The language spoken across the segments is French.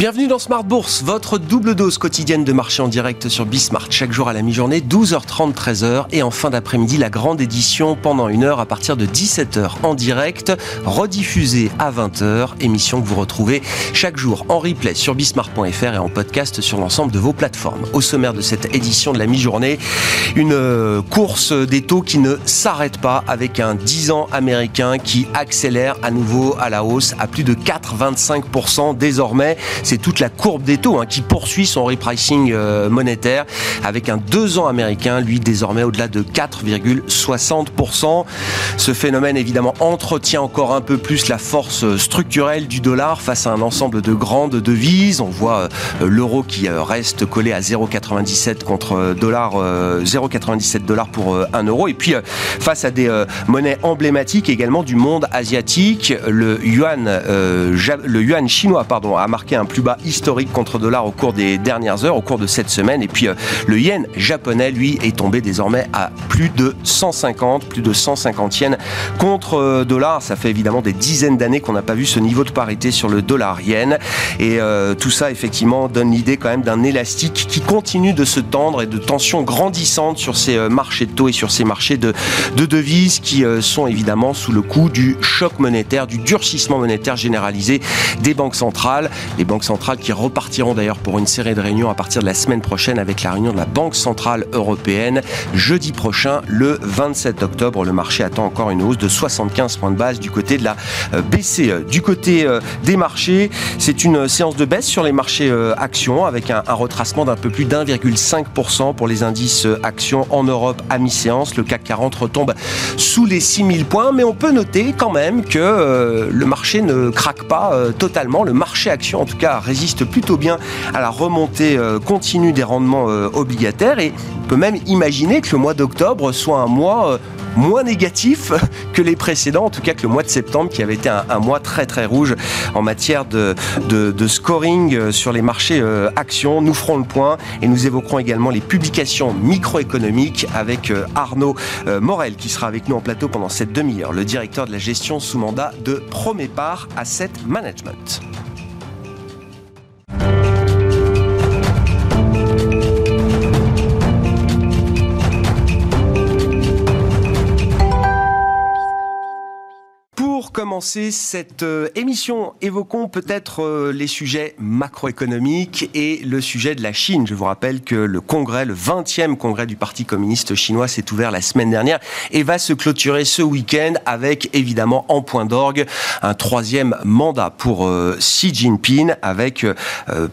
Bienvenue dans Smart Bourse, votre double dose quotidienne de marché en direct sur Bismart. Chaque jour à la mi-journée, 12h30, 13h. Et en fin d'après-midi, la grande édition pendant une heure à partir de 17h en direct, rediffusée à 20h. Émission que vous retrouvez chaque jour en replay sur bismart.fr et en podcast sur l'ensemble de vos plateformes. Au sommaire de cette édition de la mi-journée, une euh, course des taux qui ne s'arrête pas avec un 10 ans américain qui accélère à nouveau à la hausse à plus de 4,25% désormais. C'est toute la courbe des taux hein, qui poursuit son repricing euh, monétaire avec un 2 ans américain, lui désormais au-delà de 4,60%. Ce phénomène évidemment entretient encore un peu plus la force structurelle du dollar face à un ensemble de grandes devises. On voit euh, l'euro qui euh, reste collé à 0,97 contre dollar, 0,97 dollars pour 1 euro. Et puis face à des monnaies emblématiques également du monde asiatique, le yuan, le yuan chinois pardon, a marqué un plus bas historique contre dollar au cours des dernières heures, au cours de cette semaine. Et puis euh, le yen japonais, lui, est tombé désormais à plus de 150, plus de 150 yens contre euh, dollar. Ça fait évidemment des dizaines d'années qu'on n'a pas vu ce niveau de parité sur le dollar yen. Et euh, tout ça, effectivement, donne l'idée quand même d'un élastique qui continue de se tendre et de tensions grandissantes sur ces marchés de taux et sur ces marchés de, de devises qui sont évidemment sous le coup du choc monétaire, du durcissement monétaire généralisé des banques centrales. Les banques centrales qui repartiront d'ailleurs pour une série de réunions à partir de la semaine prochaine avec la réunion de la Banque Centrale Européenne. Jeudi prochain, le 27 octobre, le marché attend encore une hausse de 75 points de base du côté de la euh, BCE. Du côté euh, des marchés, c'est une séance de baisse sur les marchés euh, actions avec un, retracement d'un peu plus d'1,5% pour les indices actions en Europe à mi-séance. Le CAC 40 retombe sous les 6000 points, mais on peut noter quand même que le marché ne craque pas totalement. Le marché actions, en tout cas, résiste plutôt bien à la remontée euh, continue des rendements euh, obligataires et on peut même imaginer que le mois d'octobre soit un mois euh, moins négatif que les précédents, en tout cas que le mois de septembre qui avait été un, mois très très rouge en matière de, scoring sur les marchés actions. Nous ferons le point et nous évoquerons également les publications microéconomiques avec Arnaud Morel qui sera avec nous en plateau pendant cette demi-heure, le directeur de la gestion sous mandat de Promépar Asset Management. Commencer cette euh, émission, évoquons peut-être euh, les sujets macroéconomiques et le sujet de la Chine. Je vous rappelle que le congrès, le 20e congrès du Parti communiste chinois s'est ouvert la semaine dernière et va se clôturer ce week-end avec évidemment en point d'orgue un troisième mandat pour euh, Xi Jinping avec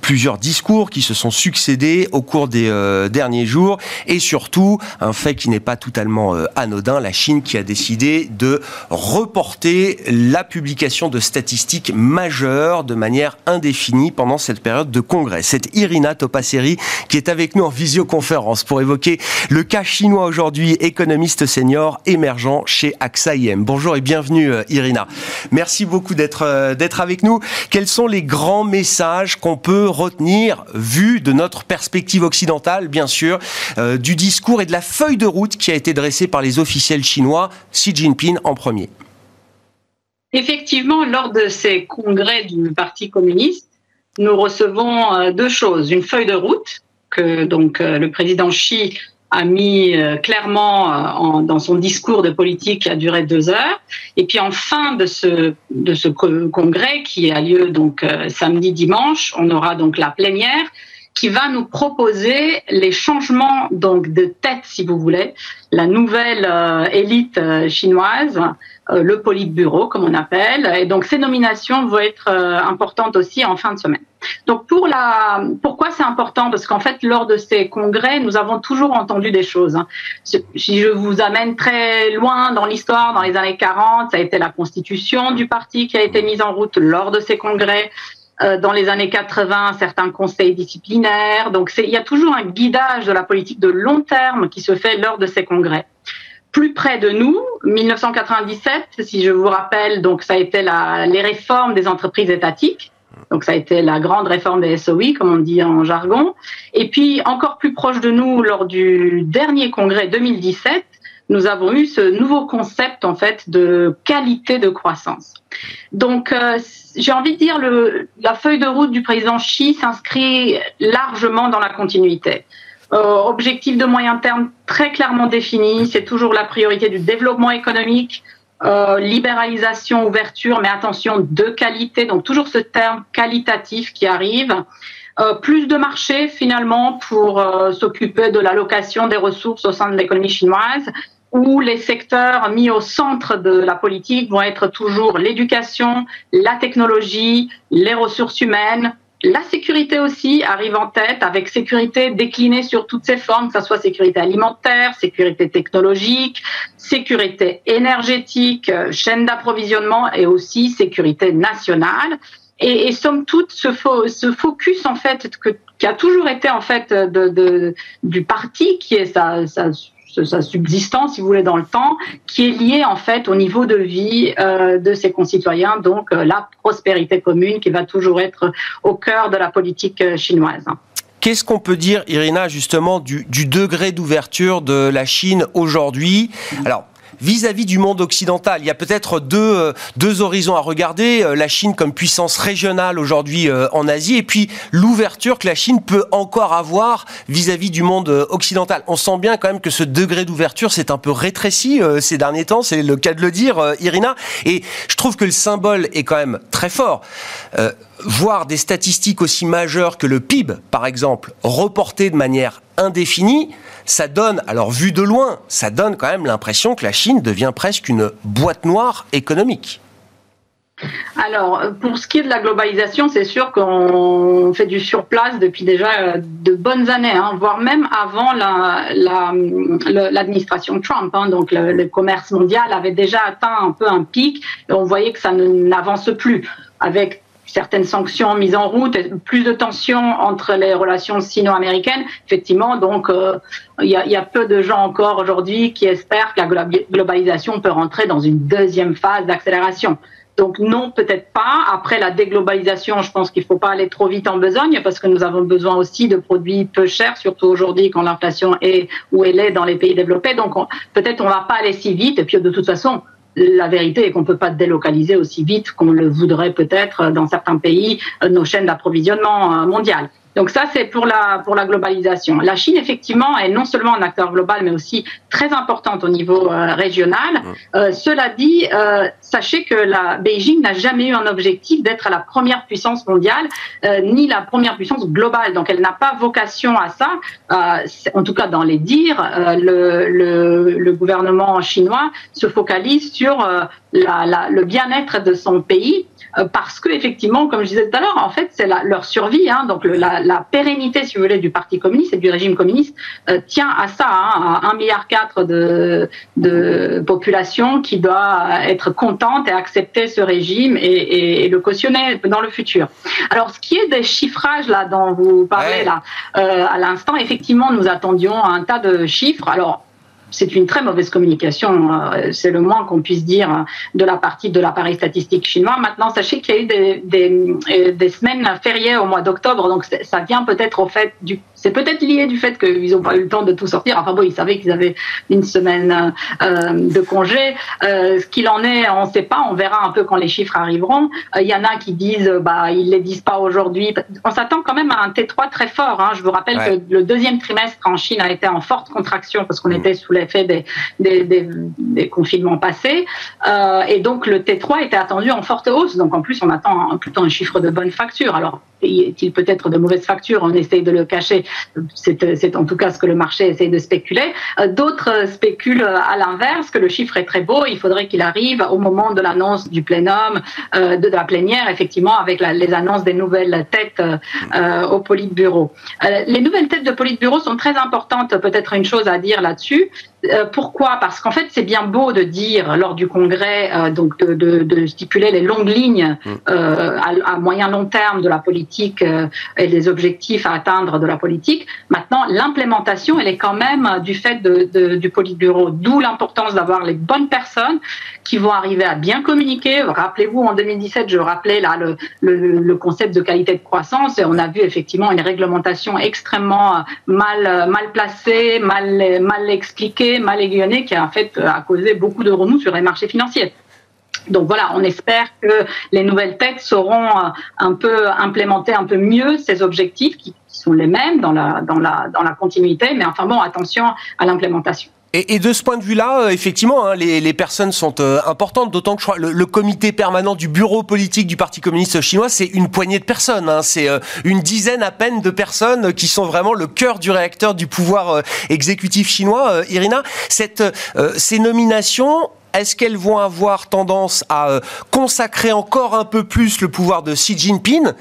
plusieurs discours qui se sont succédés au cours des derniers jours et surtout un fait qui n'est pas totalement anodin, la Chine qui a décidé de reporter la publication de statistiques majeures de manière indéfinie pendant cette période de congrès. C'est Irina Topasseri qui est avec nous en visioconférence pour évoquer le cas chinois aujourd'hui, économiste senior émergent chez AXA IM. Bonjour et bienvenue euh, Irina. Merci beaucoup d'être euh, d'être avec nous. Quels sont les grands messages qu'on peut retenir vu de notre perspective occidentale bien sûr euh, du discours et de la feuille de route qui a été dressée par les officiels chinois, Xi Jinping en premier? Effectivement, lors de ces congrès du Parti communiste, nous recevons euh, deux choses. Une feuille de route que donc euh, le président Xi a mis euh, clairement dans son discours de politique qui a duré deux heures. Et puis en fin de ce, de ce congrès qui a lieu donc samedi, dimanche, on aura donc la plénière qui va nous proposer les changements donc de tête, si vous voulez, la nouvelle élite chinoise euh, le Politburo, comme on appelle. Et donc, ces nominations vont être euh, importantes aussi en fin de semaine. Donc, pour la, pourquoi c'est important? Parce qu'en fait, lors de ces congrès, nous avons toujours entendu des choses. Hein. Si je vous amène très loin dans l'histoire, dans les années 40, ça a été la constitution du parti qui a été mise en route lors de ces congrès. Euh, dans les années 80, certains conseils disciplinaires. Donc, il y a toujours un guidage de la politique de long terme qui se fait lors de ces congrès plus près de nous, 1997, si je vous rappelle, donc ça a été la, les réformes des entreprises étatiques. Donc ça a été la grande réforme des SOI, comme on dit en jargon. Et puis encore plus proche de nous, lors du dernier congrès 2017, nous avons eu ce nouveau concept en fait de qualité de croissance. Donc euh, j'ai envie de dire la feuille de route du président Xi s'inscrit largement dans la continuité. Euh, objectif de moyen terme très clairement défini, c'est toujours la priorité du développement économique, euh, libéralisation, ouverture, mais attention, de qualité, donc toujours ce terme qualitatif qui arrive. Euh, plus de marché finalement pour s'occuper de l'allocation des ressources au sein de l'économie chinoise, où les secteurs mis au centre de la politique vont être toujours l'éducation, la technologie, les ressources humaines, la sécurité aussi arrive en tête, avec sécurité déclinée sur toutes ses formes, que ce soit sécurité alimentaire, sécurité technologique, sécurité énergétique, euh, chaîne d'approvisionnement et aussi sécurité nationale. Et, et somme toute, ce, ce focus en fait que, qui a toujours été en fait de, de, du parti, qui est sa, sa sa subsistance, si vous voulez, dans le temps, qui est liée en fait au niveau de vie euh, de ses concitoyens, donc euh, la prospérité commune qui va toujours être au cœur de la politique euh, chinoise. Qu'est-ce qu'on peut dire, Irina, justement, du, du degré d'ouverture de la Chine aujourd'hui? Alors, vis-à-vis du monde occidental. Il y a peut-être deux, euh, deux horizons à regarder. Euh, la Chine comme puissance régionale aujourd'hui euh, en Asie et puis l'ouverture que la Chine peut encore avoir vis-à-vis du monde occidental. On sent bien quand même que ce degré d'ouverture s'est un peu rétréci ces derniers temps, c'est le cas de le dire, Irina. Et je trouve que le symbole est quand même très fort. voir des statistiques aussi majeures que le PIB, par exemple, reporté de manière indéfinie, ça donne, alors vu de loin, ça donne quand même l'impression que la Chine devient presque une boîte noire économique. Alors, pour ce qui est de la globalisation, c'est sûr qu'on fait du surplace depuis déjà euh, de bonnes années, hein, voire même avant l'administration la, Trump. Hein, donc, le, le, commerce mondial avait déjà atteint un peu un pic et on voyait que ça n'avance plus avec certaines sanctions mises en route, plus de tensions entre les relations sino-américaines. Effectivement, donc euh, il y, a, peu de gens encore aujourd'hui qui espèrent que la globalisation peut rentrer dans une deuxième phase d'accélération. Donc non, peut-être pas. Après la déglobalisation, je pense qu'il ne faut pas aller trop vite en besogne parce que nous avons besoin aussi de produits peu chers, surtout aujourd'hui quand l'inflation est où elle est dans les pays développés. Donc peut-être on ne va pas aller si vite. Et puis de toute façon, la vérité est qu'on ne peut pas délocaliser aussi vite qu'on le voudrait peut-être dans certains pays euh, nos chaînes d'approvisionnement euh, mondiales. Donc ça, c'est pour la, pour la globalisation. La Chine, effectivement, est non seulement un acteur global, mais aussi très importante au niveau euh, régional. Euh, cela dit, euh, sachez que la Beijing n'a jamais eu un objectif d'être la première puissance mondiale, ni la première puissance globale. Donc elle n'a pas vocation à ça. en tout cas, dans les dires, le, le, le, gouvernement chinois se focalise sur la, la, le bien-être de son pays parce que effectivement, comme je disais tout à l'heure, en fait, c'est leur survie, hein, donc la, la, pérennité, si vous voulez, du Parti communiste et du régime communiste euh, tient à ça, hein, à 1,4 milliard de, de population qui doit être contente et accepter ce régime et, et, le cautionner dans le futur. Alors, ce qui est des chiffrages là dont vous parlez là euh, à l'instant, effectivement, nous attendions un tas de chiffres. Alors c'est une très mauvaise communication, euh, c'est le moins qu'on puisse dire de la partie de l'appareil statistique chinois. Maintenant, sachez qu'il y a eu des, des, euh, des semaines fériées au mois d'octobre, donc ça vient peut-être au fait du c'est peut-être lié du fait qu'ils n'ont pas eu le temps de tout sortir. Enfin bon, ils savaient qu'ils avaient une semaine euh, de congé. Euh, ce qu'il en est, on ne sait pas. On verra un peu quand les chiffres arriveront. Euh, il y en a qui disent, bah, ils les disent pas aujourd'hui. On s'attend quand même à un T3 très fort. Hein. Je vous rappelle que le deuxième trimestre en Chine a été en forte contraction parce qu'on mmh. était sous l'effet des, des, des, des, confinements passés. Euh, et donc le T3 était attendu en forte hausse. Donc en plus, on attend plutôt un chiffre de bonne facture. Alors est-il peut-être de mauvaise facture On essaye de le cacher. C'est en tout cas ce que le marché essaye de spéculer. Euh, d'autres spéculent à l'inverse, que le chiffre est très beau. Il faudrait qu'il arrive au moment de l'annonce du plénum, euh, de la plénière, effectivement, avec les annonces des nouvelles têtes euh, au Politburo. les nouvelles têtes de Politburo sont très importantes. Peut-être une chose à dire là-dessus, Euh, pourquoi? Parce qu'en fait, c'est bien beau de dire lors du congrès, euh, donc de, de, de, stipuler les longues lignes mm. euh, à, à, moyen long terme de la politique et les objectifs à atteindre de la politique. Maintenant, l'implémentation, elle est quand même du fait de, du Politburo, d'où l'importance d'avoir les bonnes personnes qui vont arriver à bien communiquer. Rappelez-vous, en 2017, je rappelais là le, le, le, concept de qualité de croissance et on a vu effectivement une réglementation extrêmement mal mal placée, mal mal expliquée mal aiguillonné qui a en fait a causé beaucoup de remous sur les marchés financiers. Donc voilà, on espère que les nouvelles têtes sauront euh, un peu implémenter un peu mieux ces objectifs qui sont les mêmes dans la, dans la, dans la continuité, mais enfin bon, attention à l'implémentation. Et, de ce point de vue-là, euh, effectivement, hein, les, personnes sont euh, importantes, d'autant que je crois le, le, comité permanent du bureau politique du Parti communiste chinois, c'est une poignée de personnes. Hein. c'est euh, une dizaine à peine de personnes qui sont vraiment le cœur du réacteur du pouvoir exécutif chinois. Irina, cette, ces nominations, est-ce qu'elles vont avoir tendance à euh, consacrer encore un peu plus le pouvoir de Xi Jinping,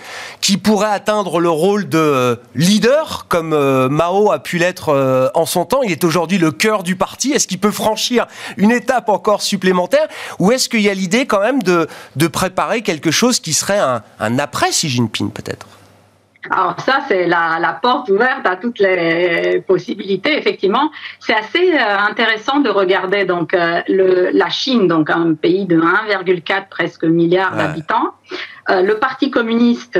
qui pourrait atteindre le rôle de euh, leader, comme euh, Mao a pu l'être en son temps? Il est aujourd'hui le cœur du parti. Est-ce qu'il peut franchir une étape encore supplémentaire? Ou est-ce qu'il y a l'idée quand même de, préparer quelque chose qui serait un, un après Xi Jinping peut-être? Alors ça, c'est la, la, porte ouverte à toutes les possibilités. Effectivement, c'est assez euh, intéressant de regarder donc euh, le, la Chine, donc un pays de 1,4 presque milliard d'habitants. Euh, le Parti communiste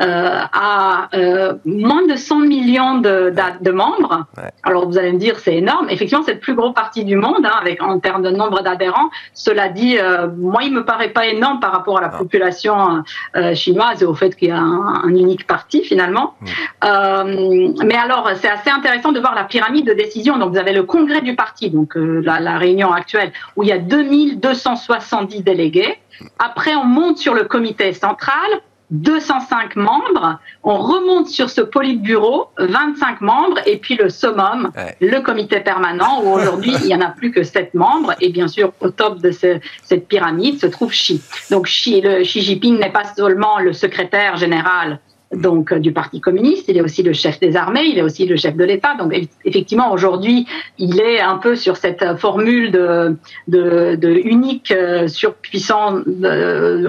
euh, à euh, moins de 100 millions de, de, membres. Alors vous allez me dire c'est énorme. Effectivement, c'est le plus gros parti du monde hein, avec en termes de nombre d'adhérents. Cela dit, euh, moi il me paraît pas énorme par rapport à la population euh, chinoise et au fait qu'il y a un, un, unique parti finalement. mais alors c'est assez intéressant de voir la pyramide de décision. Donc vous avez le congrès du parti, donc la, la réunion actuelle où il y a 2270 délégués. Après, on monte sur le comité central 205 membres, on remonte sur ce politburo, 25 membres, et puis le summum, le comité permanent, où aujourd'hui il n'y en a plus que 7 membres, et bien sûr au top de cette pyramide se trouve Xi. Donc Xi, le, Xi Jinping n'est pas seulement le secrétaire général donc euh, du Parti communiste, il est aussi le chef des armées, il est aussi le chef de l'État. Donc effectivement, aujourd'hui, il est un peu sur cette formule de, de, de unique euh, surpuissant,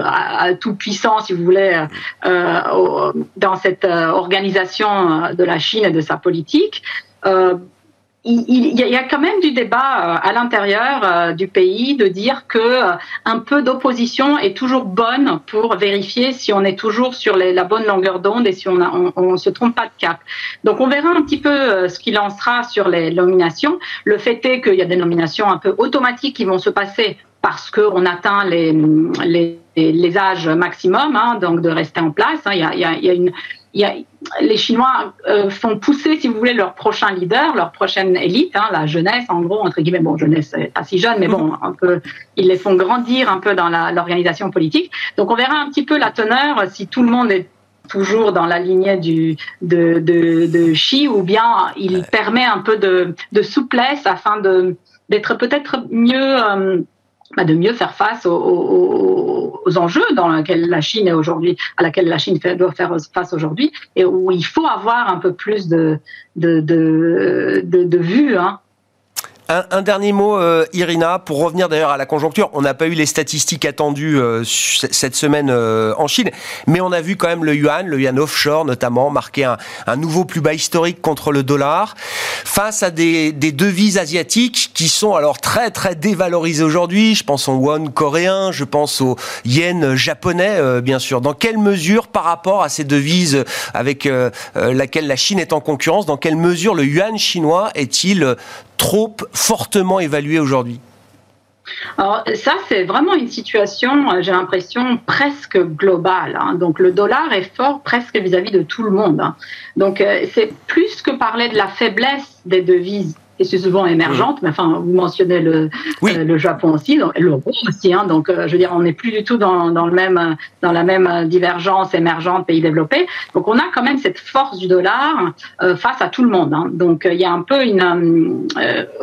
à, tout puissant, si vous voulez, euh, dans cette organisation de la Chine et de sa politique. Il, y a quand même du débat euh, à l'intérieur euh, du pays de dire que euh, un peu d'opposition est toujours bonne pour vérifier si on est toujours sur la bonne longueur d'onde et si on, ne se trompe pas de cap. Donc on verra un petit peu ce qu'il en sera sur les nominations. Le fait est qu'il y a des nominations un peu automatiques qui vont se passer parce qu'on atteint les, âges maximum, hein, donc de rester en place. Hein. Il, y a, a, une, y a, les Chinois euh, font pousser, si vous voulez, leur prochain leader, leur prochaine élite, hein, la jeunesse, en gros, entre guillemets, bon, jeunesse, pas si jeune, mais bon, un peu, ils les font grandir un peu dans l'organisation politique. Donc, on verra un petit peu la teneur si tout le monde est toujours dans la lignée du, de, de, de Xi ou bien il permet un peu de, de souplesse afin d'être peut-être mieux euh, de mieux faire face aux, enjeux dans lesquels la Chine est aujourd'hui, à laquelle la Chine doit faire face aujourd'hui, et où il faut avoir un peu plus de, de, de vue hein, un, dernier mot, euh, Irina, pour revenir d'ailleurs à la conjoncture. On n'a pas eu les statistiques attendues euh, cette semaine euh, en Chine, mais on a vu quand même le yuan, le yuan offshore notamment, marquer un, nouveau plus bas historique contre le dollar, face à des, des, devises asiatiques qui sont alors très très dévalorisées aujourd'hui. Je pense au won coréen, je pense au yen japonais, bien sûr. Dans quelle mesure, par rapport à ces devises avec laquelle la Chine est en concurrence, dans quelle mesure le yuan chinois est-il trop fortement évalué aujourd'hui alors ça, c'est vraiment une situation, euh, j'ai l'impression, presque globale. Hein. Donc le dollar est fort presque vis-à-vis de tout le monde. Hein. Donc euh, c'est plus que parler de la faiblesse des devises et c'est souvent émergente. Mais enfin, vous mentionnez le, euh, le Japon aussi, donc, l'euro aussi. Hein, donc, euh, je veux dire, on n'est plus du tout dans, dans, le même, dans la même divergence émergente pays développés. Donc, on a quand même cette force du dollar euh, face à tout le monde. Hein. Donc, il y a un peu une,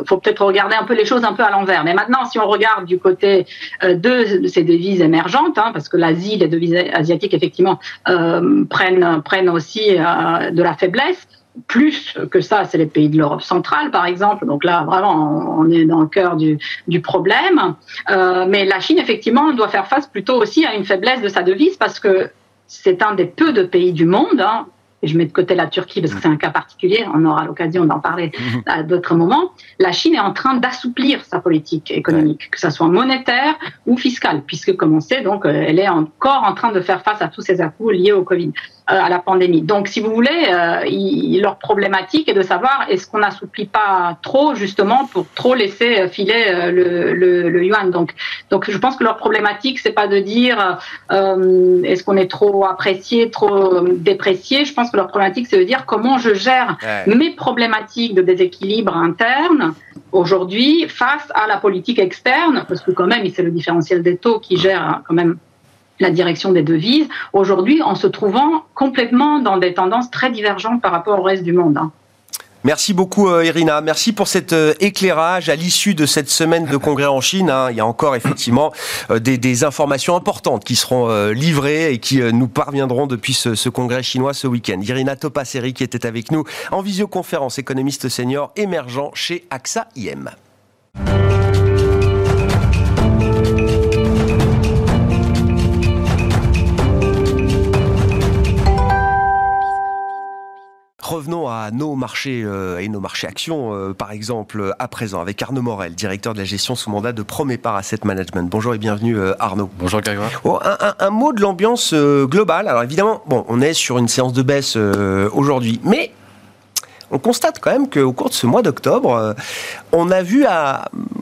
faut peut-être regarder un peu les choses un peu à l'envers. Mais maintenant, si on regarde du côté de ces devises émergentes, hein, parce que l'Asie, les devises asiatiques effectivement prennent prennent aussi de la faiblesse. Plus que ça, c'est les pays de l'Europe centrale, par exemple. Donc là, vraiment, on est dans le cœur du, du problème. Euh, mais la Chine, effectivement, doit faire face plutôt aussi à une faiblesse de sa devise parce que c'est un des peu de pays du monde, hein, et je mets de côté la Turquie parce que c'est un cas particulier, on aura l'occasion d'en parler mhm. à d'autres moments, la Chine est en train d'assouplir sa politique économique, que ce soit monétaire ou fiscale, puisque comme on sait, donc, euh, elle est encore en train de faire face à tous ces à liés au Covid. Euh, à la pandémie. Donc, si vous voulez, euh, leur problématique est de savoir est-ce qu'on n'assouplit pas trop justement pour trop laisser filer euh, le, le, le, yuan. Donc, donc, je pense que leur problématique c'est pas de dire euh, est-ce qu'on est trop apprécié, trop déprécié. Je pense que leur problématique c'est de dire comment je gère mes problématiques de déséquilibre interne aujourd'hui face à la politique externe, parce que quand même c'est le différentiel des taux qui gère quand même la direction des devises, aujourd'hui en se trouvant complètement dans des tendances très divergentes par rapport au reste du monde. Hein. Merci beaucoup euh, Irina, merci pour cet euh, éclairage à l'issue de cette semaine de congrès en Chine. Hein. Il y a encore effectivement euh, des, informations importantes qui seront livrées et qui nous parviendront depuis ce, congrès chinois ce week-end. Irina Topaseri qui était avec nous en visioconférence, économiste senior émergent chez AXA IM. Revenons à nos marchés euh, et nos marchés actions, euh, par exemple, à présent, avec Arnaud Morel, directeur de la gestion sous mandat de Promépar Asset Management. Bonjour et bienvenue, euh, Arnaud. Bonjour, Grégoire. Oh, un, mot de l'ambiance globale. Alors, évidemment, bon, on est sur une séance de baisse aujourd'hui, mais on constate quand même qu'au cours de ce mois d'octobre, on a vu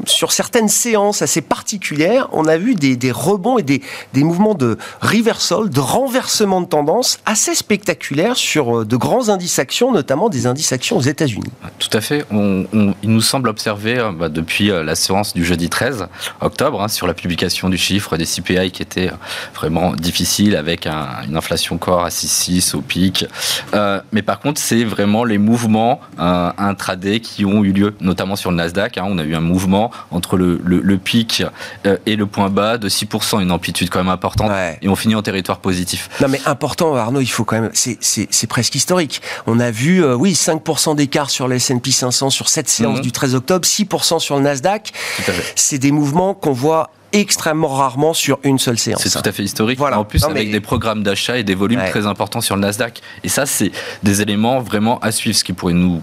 sur certaines séances assez particulières, on a vu des, rebonds et des, mouvements de reversal, de renversement de tendance assez spectaculaires sur euh, de grands indices actions, notamment des indices actions aux États-Unis. Tout à fait. il nous semble observer euh, bah, depuis euh, la séance du jeudi 13 octobre hein, sur la publication du chiffre des CPI qui était vraiment difficile avec une inflation corps à 6,6 au pic. mais par contre, c'est vraiment les mouvements intraday qui ont eu lieu, notamment sur le Nasdaq. Hein. on a eu un mouvement entre le, pic euh, et le point bas de 6%, une amplitude quand même importante, et on finit en territoire positif. Non mais important, Arnaud, il faut quand même, c'est presque historique. On a vu, euh, oui, 5% d'écart sur le S&P 500 sur cette séance mhm. du 13 octobre, 6% sur le Nasdaq. C'est des mouvements qu'on voit extrêmement rarement sur une seule séance. C'est tout à fait historique. Voilà. En plus, avec des programmes d'achat et des volumes très importants sur le Nasdaq. Et ça, c'est des éléments vraiment à suivre, ce qui pourrait nous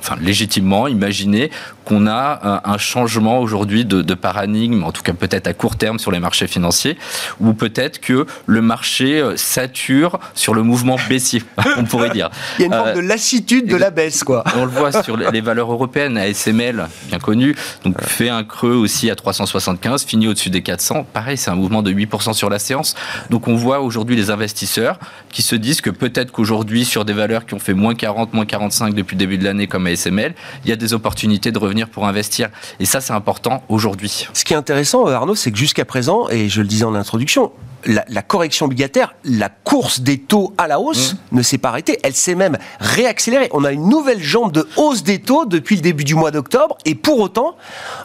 enfin, légitimement imaginer qu'on a un, changement aujourd'hui de, paradigme, en tout cas peut-être à court terme sur les marchés financiers, ou peut-être que le marché euh, sature sur le mouvement baissier, on pourrait dire. Il y a une forme de euh, lassitude de la baisse, quoi. On le voit sur les valeurs européennes, ASML, bien connu, donc fait un creux aussi à 375, finit au-dessus des 400. Pareil, c'est un mouvement de 8% sur la séance. Donc on voit aujourd'hui les investisseurs qui se disent que peut-être qu'aujourd'hui, sur des valeurs qui ont fait moins 40, moins 45 depuis le début de l'année comme ASML, il y a des opportunités de revenir pour investir. Et ça, c'est important aujourd'hui. Ce qui est intéressant, Arnaud, c'est que jusqu'à présent, et je le disais en introduction, la, correction obligataire, la course des taux à la hausse mmh. ne s'est pas arrêtée. Elle s'est même réaccélérée. On a une nouvelle jambe de hausse des taux depuis le début du mois d'octobre. Et pour autant,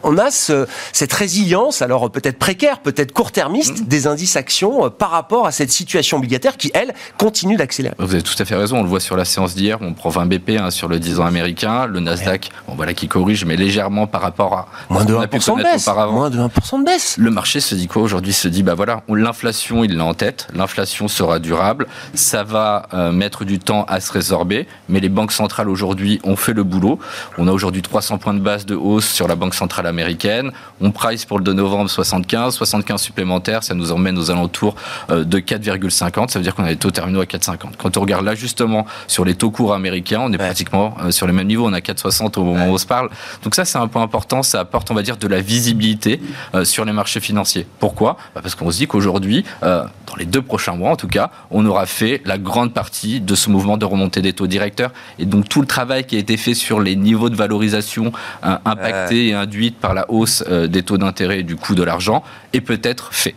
on a cette résilience, alors peut-être précaire, peut-être court-termiste, mmh. des indices actions euh, par rapport à cette situation obligataire qui, elle, continue d'accélérer. Vous avez tout à fait raison. On le voit sur la séance d'hier. On prend 20 BP hein, sur le 10 ans américain. Le Nasdaq, bon, voilà, qui corrige, mais légèrement par rapport à. Moins de 1% de baisse. Moins de 1% de baisse. Le marché se dit quoi aujourd'hui? Se dit, bah voilà, l'inflation il l'a en tête. L'inflation sera durable. Ça va euh, mettre du temps à se résorber. Mais les banques centrales aujourd'hui ont fait le boulot. On a aujourd'hui 300 points de base de hausse sur la Banque centrale américaine. On price pour le 2 novembre 75. 75 supplémentaires, ça nous emmène aux alentours euh, de 4,50. Ça veut dire qu'on a des taux terminaux à 4,50. Quand on regarde l'ajustement sur les taux courts américains, on est pratiquement euh, sur les mêmes niveaux. On a 4,60 au moment où on se parle. Donc ça, c'est un point important. Ça apporte, on va dire, de la visibilité sur les marchés financiers. Pourquoi? Bah, Parce qu'on se dit qu'aujourd'hui, euh, dans les deux prochains mois en tout cas, on aura fait la grande partie de ce mouvement de remontée des taux directeurs. Et donc tout le travail qui a été fait sur les niveaux de valorisation euh, impactés et induits par la hausse euh, des taux d'intérêt et du coût de l'argent est peut-être fait.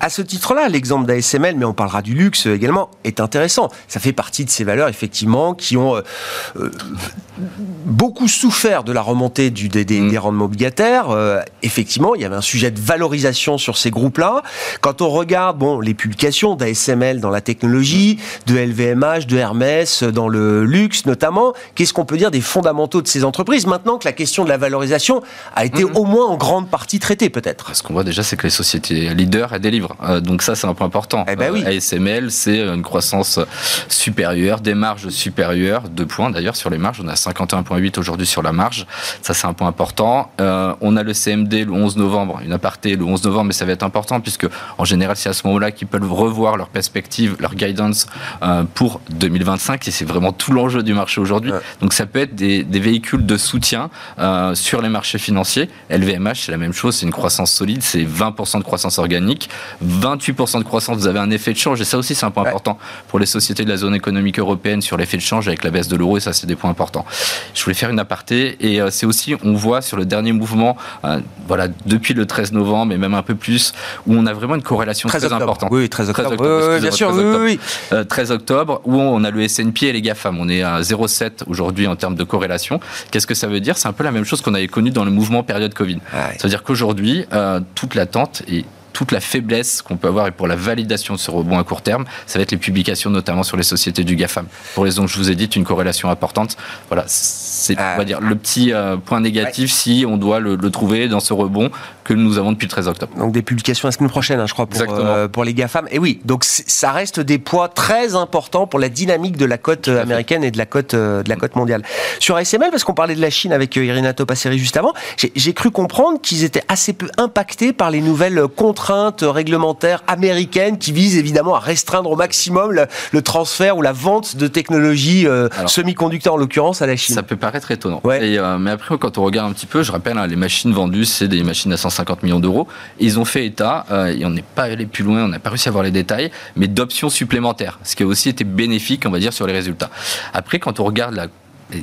À ce titre-là, l'exemple d'ASML, mais on parlera du luxe également, est intéressant. Ça fait partie de ces valeurs, effectivement, qui ont euh, euh, beaucoup souffert de la remontée du, des, des, mm. rendements obligataires. Euh, effectivement, il y avait un sujet de valorisation sur ces groupes-là. Quand on regarde bon, les publications d'ASML dans la technologie, de LVMH, de Hermès, dans le luxe notamment, qu'est-ce qu'on peut dire des fondamentaux de ces entreprises? Maintenant que la question de la valorisation a été mm. au moins en grande partie traitée peut-être Ce qu'on voit déjà, c'est que les sociétés leaders, elles délivrent. Donc ça, c'est un point important. Eh ben oui. ASML, c'est une croissance supérieure, des marges supérieures, deux points d'ailleurs sur les marges, on a 51,8 aujourd'hui sur la marge, ça c'est un point important. Euh, on a le CMD le 11 novembre, une aparté le 11 novembre, mais ça va être important puisque en général c'est à ce moment-là qu'ils peuvent revoir leur perspective, leur guidance euh, pour 2025 et c'est vraiment tout l'enjeu du marché aujourd'hui. Donc ça peut être des, véhicules de soutien euh, sur les marchés financiers. LVMH c'est la même chose, c'est une croissance solide, c'est 20% de croissance organique, 28% de croissance, vous avez un effet de change et ça aussi c'est un point important pour les sociétés de la zone économique européenne sur l'effet de change avec la baisse de l'euro et ça c'est des points importants. Je voulais faire une aparté et euh, c'est aussi, on voit sur le dernier mouvement, euh, voilà, depuis le 13 novembre et même un peu plus, où on a vraiment une corrélation très importante. Oui, 13 octobre. oui, bien sûr, 13 octobre, oui, oui. 13 octobre, où on a le S&P et les GAFAM. On est à 0,7 aujourd'hui en termes de corrélation. Qu'est-ce que ça veut dire? C'est un peu la même chose qu'on avait connu dans le mouvement période Covid. C'est-à-dire qu'aujourd'hui, euh, toute l'attente est toute la faiblesse qu'on peut avoir et pour la validation de ce rebond à court terme, ça va être les publications notamment sur les sociétés du GAFAM. Pour les raisons que je vous ai dites, une corrélation importante. Voilà, c'est on va dire le petit euh, point négatif si on doit le, trouver dans ce rebond que nous avons depuis le 13 octobre. Donc des publications la semaine prochaine, hein, je crois, pour, euh, pour les GAFAM. Et oui, donc ça reste des poids très importants pour la dynamique de la cote américaine et de la cote euh, de la cote mondiale. Sur ASML, parce qu'on parlait de la Chine avec Irina Topasseri juste avant, j'ai cru comprendre qu'ils étaient assez peu impactés par les nouvelles contraintes réglementaires américaines qui visent évidemment à restreindre au maximum le, transfert ou la vente de technologies euh, semi-conducteurs en l'occurrence à la Chine. Ça peut paraître étonnant. mais après, quand on regarde un petit peu, je rappelle, hein, les machines vendues, c'est des machines à 150 millions d'euros. Ils ont fait état, euh, et on n'est pas allé plus loin, on n'a pas réussi à voir les détails, mais d'options supplémentaires, ce qui a aussi été bénéfique, on va dire, sur les résultats. Après, quand on regarde la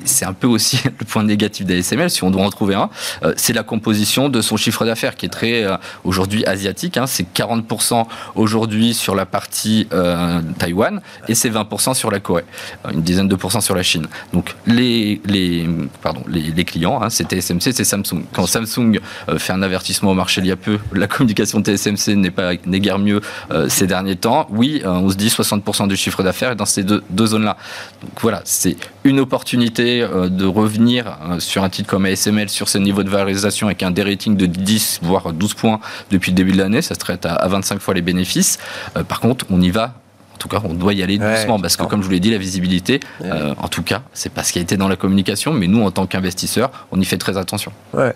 c'est un peu aussi le point négatif d'ASML, si on doit en trouver un, euh, c'est la composition de son chiffre d'affaires qui est très euh, aujourd'hui asiatique. Hein, c'est 40% aujourd'hui sur la partie euh, Taïwan et c'est 20% sur la Corée, une dizaine de pourcents sur la Chine. Donc les, les, pardon, les, clients, hein, c'est TSMC, c'est Samsung. Quand Samsung fait un avertissement au marché il y a peu, la communication de TSMC n'est pas n'est guère mieux ces derniers temps. Oui, on se dit 60% du chiffre d'affaires est dans ces deux, deux zones-là. Donc voilà, c'est une opportunité euh, de revenir euh, sur un titre comme ASML sur ce niveau de valorisation avec un dérating de 10 voire 12 points depuis le début de l'année, ça se traite à 25 fois les bénéfices. Euh, par contre, on y va tout cas, on doit y aller doucement parce que, comme je vous l'ai dit, la visibilité, euh, en tout cas, c'est pas ce qui a été dans la communication, mais nous, en tant qu'investisseurs, on y fait très attention. Ouais.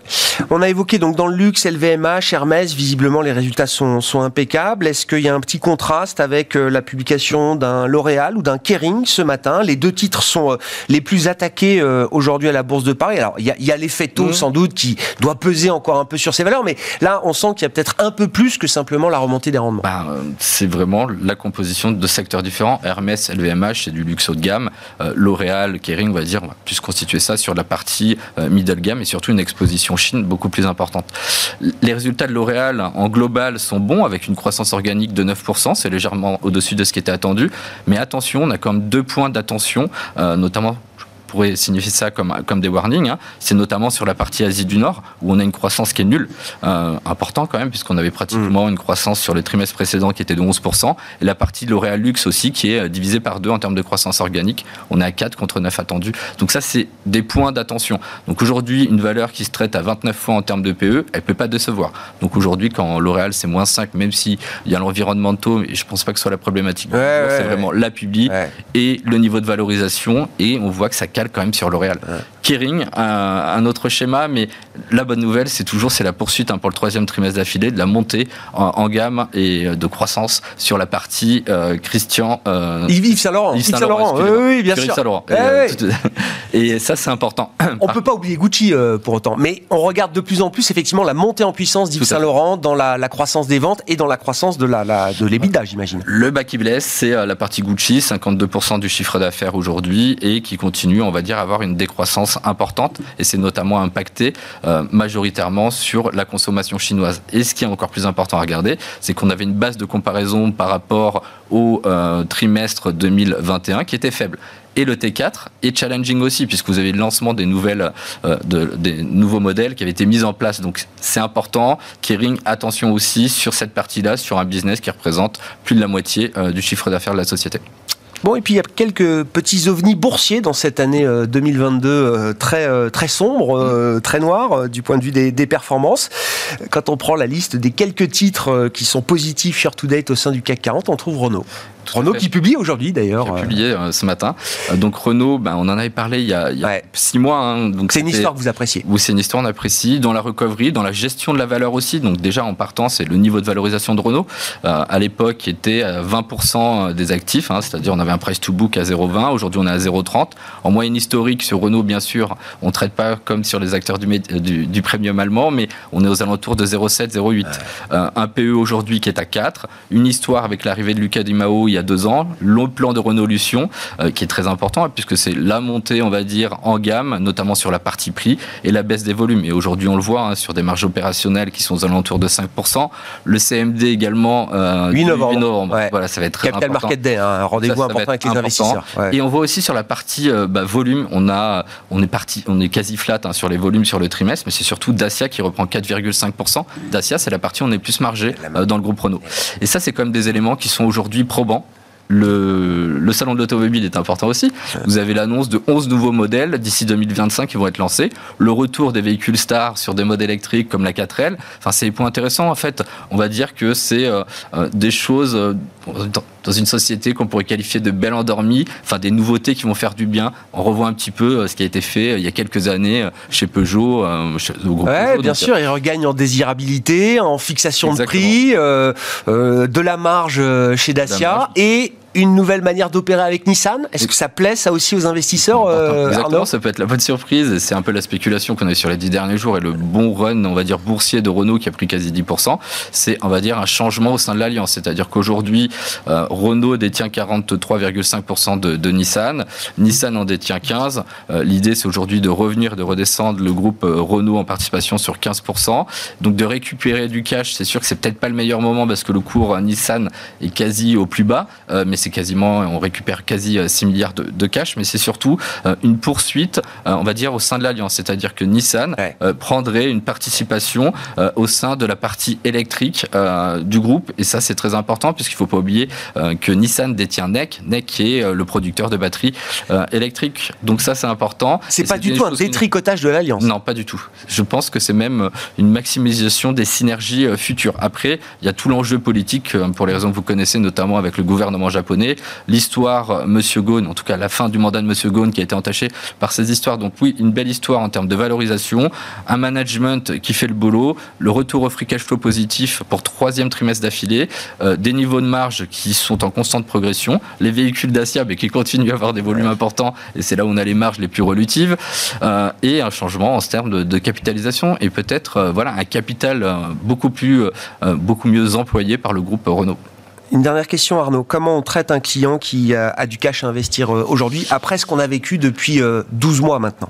On a évoqué donc dans le luxe, LVMH, Hermès, visiblement les résultats sont, sont impeccables. Est-ce qu'il y a un petit contraste avec euh, la publication d'un L'Oréal ou d'un Kering ce matin? Les deux titres sont euh, les plus attaqués aujourd'hui à la Bourse de Paris. Alors, il y a, l'effet taux, mmh. sans doute, qui doit peser encore un peu sur ces valeurs, mais là, on sent qu'il y a peut-être un peu plus que simplement la remontée des rendements. Bah, c'est vraiment la composition de secteurs différents. Hermès, LVMH, c'est du luxe haut de gamme. Euh, L'Oréal, Kering, on va dire, on va plus constituer ça sur la partie euh, middle gamme et surtout une exposition Chine beaucoup plus importante. Les résultats de L'Oréal en global sont bons avec une croissance organique de 9%. C'est légèrement au-dessus de ce qui était attendu. Mais attention, on a quand même deux points d'attention, euh, notamment pourrait signifier ça comme, comme des warnings, hein. c'est notamment sur la partie Asie du Nord, où on a une croissance qui est nulle. Euh, important quand même, puisqu'on avait pratiquement mm. une croissance sur le trimestre précédent qui était de 11%, et la partie de L'Oréal Luxe aussi, qui est euh, divisée par deux en termes de croissance organique. On est à 4 contre 9 attendus. Donc ça, c'est des points d'attention. Donc aujourd'hui, une valeur qui se traite à 29 fois en termes de PE, elle peut pas décevoir. Donc aujourd'hui, quand L'Oréal c'est moins 5, même s'il y a l'environnement et je pense pas que ce soit la problématique, c'est vraiment la publi et le niveau de valorisation, et on voit que ça quand même sur L'Oréal. Kering, un, autre schéma, mais la bonne nouvelle, c'est toujours c'est la poursuite hein, pour le troisième trimestre d'affilée de la montée en, gamme et euh, de croissance sur la partie euh, Christian. Euh, Yves Saint Laurent. Yves Saint Laurent, oui, bien sûr. Saint Laurent. Eh Et ça, c'est important. On ne peut pas oublier Gucci pour autant, mais on regarde de plus en plus effectivement la montée en puissance d'Yves Saint Laurent dans la, croissance des ventes et dans la croissance de la, de l'EBITDA, j'imagine. Le bas qui blesse, c'est la partie Gucci, 52% du chiffre d'affaires aujourd'hui et qui continue, on va dire, à avoir une décroissance importante. Et c'est notamment impacté majoritairement sur la consommation chinoise. Et ce qui est encore plus important à regarder, c'est qu'on avait une base de comparaison par rapport au euh, trimestre 2021 qui était faible. Et le T4 est challenging aussi, puisque vous avez le lancement des, nouvelles, euh, des nouveaux modèles qui avaient été mis en place. Donc c'est important. Kering, attention aussi sur cette partie-là, sur un business qui représente plus de la moitié euh, du chiffre d'affaires de la société. Bon, et puis il y a quelques petits ovnis boursiers dans cette année 2022 euh, euh, très, euh, très sombre, très noir du point de vue des, des, performances. Quand on prend la liste des quelques titres qui sont positifs year to date au sein du CAC 40, on trouve Renault. Renault qui publie aujourd'hui d'ailleurs. Qui a publié euh, ce matin. Donc Renault, ben, on en avait parlé il y a, six mois. Hein. donc c'est une histoire que vous appréciez. Oui, c'est une histoire qu'on apprécie. Dans la recovery, dans la gestion de la valeur aussi. Donc déjà en partant, c'est le niveau de valorisation de Renault. Euh, à l'époque, était 20% des actifs, hein. c'est-à-dire on avait un price to book à 0,20. Aujourd'hui, on est à 0,30. En moyenne historique sur Renault, bien sûr, on traite pas comme sur les acteurs du, du, premium allemand, mais on est aux alentours de 0,7, 0,8. un PE aujourd'hui qui est à 4. Une histoire avec l'arrivée de Lucas Di Mao il y a deux ans, le plan de Renault-Lution, euh, qui est très important, puisque c'est la montée, on va dire, en gamme, notamment sur la partie prix, et la baisse des volumes. Et aujourd'hui, on le voit hein, sur des marges opérationnelles qui sont aux alentours de 5%. Le CMD également, euh, 8 novembre. Voilà, ça va être très Capital Market Day, hein, un rendez-vous important avec les investisseurs. Et on voit aussi sur la partie euh, bah, volume, on, a, on, est parti, on est quasi flat hein, sur les volumes sur le trimestre, mais c'est surtout Dacia qui reprend 4,5%. Dacia, c'est la partie où on est plus margé euh, dans le groupe Renault. Et ça, c'est quand même des éléments qui sont aujourd'hui probants le, le, salon de l'automobile est important aussi. Vous avez l'annonce de 11 nouveaux modèles d'ici 2025 qui vont être lancés. Le retour des véhicules stars sur des modes électriques comme la 4L. Enfin, c'est des points intéressants. En fait, on va dire que c'est euh, euh, des choses euh, dans, une société qu'on pourrait qualifier de belle endormie. Enfin, des nouveautés qui vont faire du bien. On revoit un petit peu ce qui a été fait il y a quelques années chez Peugeot. Chez, au groupe ouais, bien sûr, ils regagnent en désirabilité, en fixation de prix, de la marge chez Dacia et une nouvelle manière d'opérer avec Nissan? Est-ce que ça plaît ça aussi aux investisseurs euh, Exactement, ça peut être la bonne surprise. C'est un peu la spéculation qu'on a eu sur les dix derniers jours et le bon run, on va dire, boursier de Renault qui a pris quasi 10%. C'est, on va dire, un changement au sein de l'alliance. C'est-à-dire qu'aujourd'hui, euh, Renault détient 43,5% de, Nissan. Nissan en détient 15%. Euh, l'idée, c'est aujourd'hui de revenir, de redescendre le groupe Renault en participation sur 15%. Donc de récupérer du cash, c'est sûr que c'est peut-être pas le meilleur moment parce que le cours Nissan est quasi au plus bas, mais c'est quasiment, on récupère quasi 6 euh, milliards de, cash, mais c'est surtout euh, une poursuite, euh, on va dire, au sein de l'alliance. C'est-à-dire que Nissan prendrait une participation au sein de la partie électrique du groupe. Et ça, c'est très important puisqu'il ne faut pas oublier que Nissan détient NEC, NEC qui est le producteur de batteries électriques. Donc ça, c'est important. C'est pas du tout un détricotage de l'alliance. Non, pas du tout. Je pense que c'est même une maximisation des synergies futures. Après, il y a tout l'enjeu politique pour les raisons que vous connaissez, notamment avec le gouvernement japonais L'histoire, euh, Monsieur Ghosn, en tout cas la fin du mandat de Monsieur Ghosn qui a été entachée par ces histoires. Donc oui, une belle histoire en termes de valorisation, un management qui fait le boulot, le retour au free cash flow positif pour troisième trimestre d'affilée, euh, des niveaux de marge qui sont en constante progression, les véhicules Dacia mais qui continuent à avoir des volumes importants et c'est là où on a les marges les plus relutives euh, et un changement en termes de, capitalisation et peut-être voilà un capital beaucoup plus beaucoup mieux employé par le groupe Renault. Une dernière question, Arnaud. Comment on traite un client qui a du cash à investir euh, aujourd'hui, après ce qu'on a vécu depuis 12 euh, mois maintenant?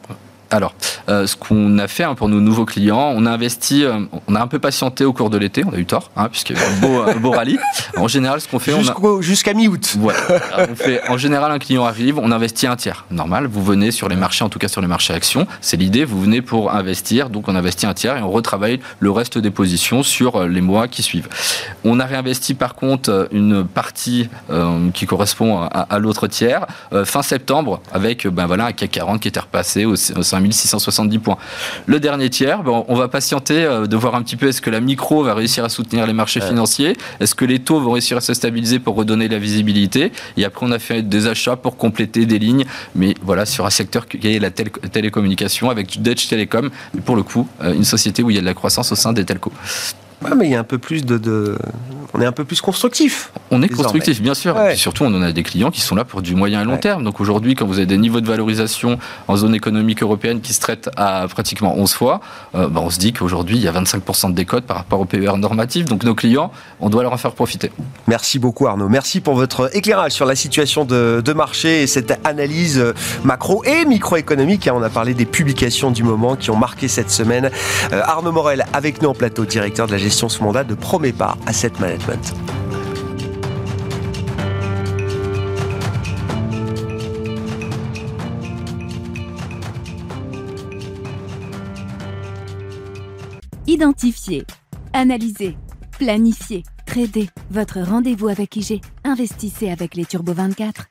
Alors, euh, ce qu'on a fait hein, pour nos nouveaux clients, on a investi, euh, on a un peu patienté au cours de l'été, on a eu tort, hein, puisqu'il y a eu un beau, beau rallye. En général, ce qu'on fait, jusqu'à mi-août. Voilà. on fait, en général, un client arrive, on investit un tiers. Normal, vous venez sur les marchés, en tout cas sur les marchés actions, c'est l'idée. Vous venez pour investir, donc on investit un tiers et on retravaille le reste des positions sur euh, les mois qui suivent. On a réinvesti par contre une partie qui correspond à, l'autre tiers fin septembre avec ben voilà un CAC 40 qui était repassé au, au 5670 points. Le dernier tiers, bon, on va patienter euh, de voir un petit peu est-ce que la micro va réussir à soutenir les marchés financiers, est-ce que les taux vont réussir à se stabiliser pour redonner la visibilité? Et après, on a fait des achats pour compléter des lignes, mais voilà, sur un secteur qui est la télécommunication avec du Dutch Telecom, pour le coup, euh, une société où il y a de la croissance au sein des telcos. Ouais, mais il y a un peu plus de, on est un peu plus constructif. On est constructif, bien sûr. Et surtout, on en a des clients qui sont là pour du moyen et long terme. Donc aujourd'hui, quand vous avez des niveaux de valorisation en zone économique européenne qui se traitent à pratiquement 11 fois, euh, bah, on se dit qu'aujourd'hui, il y a 25% de décote par rapport au PER normatif. Donc nos clients, on doit leur en faire profiter. Merci beaucoup Arnaud. Merci pour votre éclairage sur la situation de, de marché et cette analyse macro et microéconomique. Hein. On a parlé des publications du moment qui ont marqué cette semaine. Euh, Arnaud Morel avec nous en plateau, directeur de la gestion sous mandat de Promépar Asset Management. Identifier, analyser, planifier, trader. Votre rendez-vous avec IG. Investissez avec les Turbo 24.